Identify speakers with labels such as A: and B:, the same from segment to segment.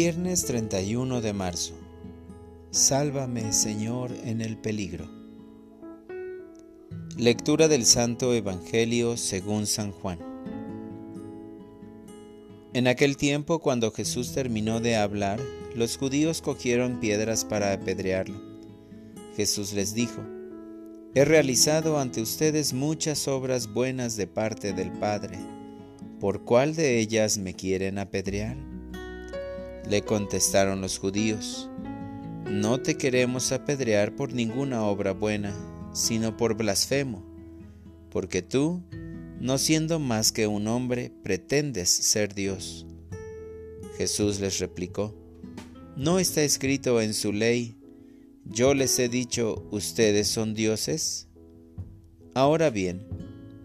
A: Viernes 31 de marzo. Sálvame, Señor, en el peligro. Lectura del Santo Evangelio según San Juan. En aquel tiempo, cuando Jesús terminó de hablar, los judíos cogieron piedras para apedrearlo. Jesús les dijo, He realizado ante ustedes muchas obras buenas de parte del Padre. ¿Por cuál de ellas me quieren apedrear? Le contestaron los judíos, No te queremos apedrear por ninguna obra buena, sino por blasfemo, porque tú, no siendo más que un hombre, pretendes ser Dios. Jesús les replicó, ¿no está escrito en su ley, yo les he dicho, ustedes son dioses? Ahora bien,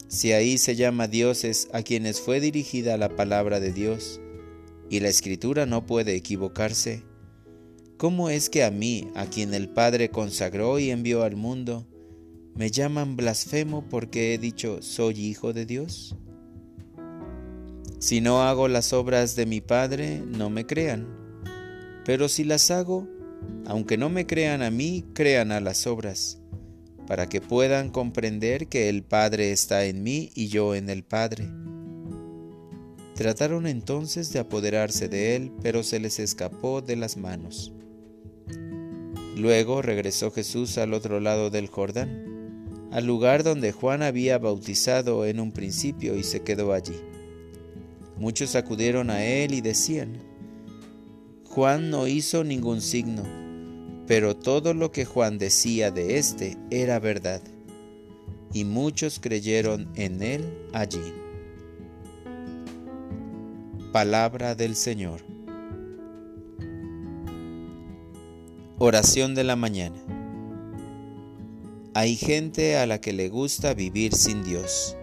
A: si ahí se llama dioses a quienes fue dirigida la palabra de Dios, y la escritura no puede equivocarse, ¿cómo es que a mí, a quien el Padre consagró y envió al mundo, me llaman blasfemo porque he dicho soy hijo de Dios? Si no hago las obras de mi Padre, no me crean, pero si las hago, aunque no me crean a mí, crean a las obras, para que puedan comprender que el Padre está en mí y yo en el Padre Trataron entonces de apoderarse de él, pero se les escapó de las manos. Luego regresó Jesús al otro lado del Jordán, al lugar donde Juan había bautizado en un principio y se quedó allí. Muchos acudieron a él y decían, Juan no hizo ningún signo, pero todo lo que Juan decía de éste era verdad, y muchos creyeron en él allí. Palabra del Señor. Oración de la mañana. Hay gente a la que le gusta vivir sin Dios.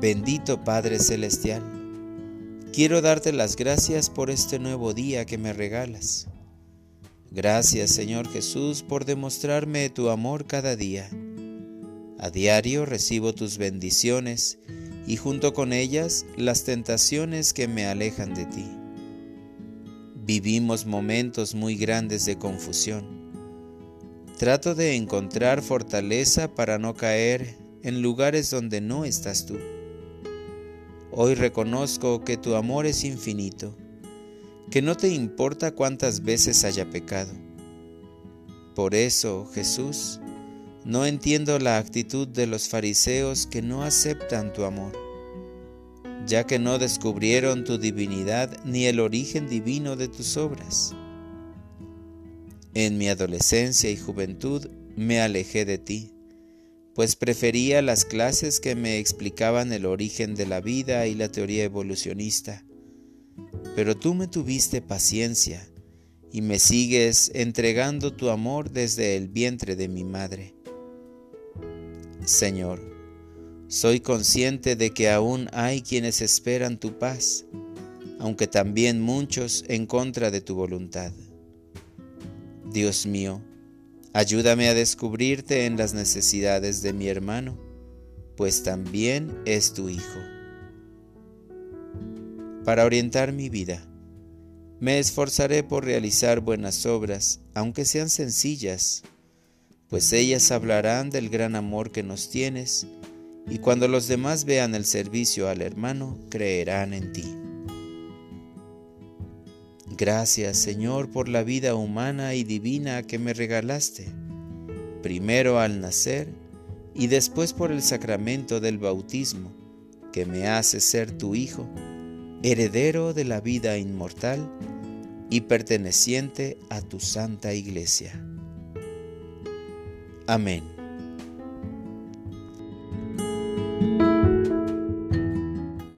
A: Bendito Padre Celestial, quiero darte las gracias por este nuevo día que me regalas. Gracias Señor Jesús por demostrarme tu amor cada día. A diario recibo tus bendiciones y junto con ellas las tentaciones que me alejan de ti. Vivimos momentos muy grandes de confusión. Trato de encontrar fortaleza para no caer en lugares donde no estás tú. Hoy reconozco que tu amor es infinito, que no te importa cuántas veces haya pecado. Por eso, Jesús, no entiendo la actitud de los fariseos que no aceptan tu amor, ya que no descubrieron tu divinidad ni el origen divino de tus obras. En mi adolescencia y juventud me alejé de ti, pues prefería las clases que me explicaban el origen de la vida y la teoría evolucionista. Pero tú me tuviste paciencia y me sigues entregando tu amor desde el vientre de mi madre. Señor, soy consciente de que aún hay quienes esperan tu paz, aunque también muchos en contra de tu voluntad. Dios mío, ayúdame a descubrirte en las necesidades de mi hermano, pues también es tu Hijo. Para orientar mi vida, me esforzaré por realizar buenas obras, aunque sean sencillas, pues ellas hablarán del gran amor que nos tienes, y cuando los demás vean el servicio al hermano, creerán en ti. Gracias Señor por la vida humana y divina que me regalaste, primero al nacer y después por el sacramento del bautismo, que me hace ser tu Hijo, heredero de la vida inmortal y perteneciente a tu santa iglesia. Amén.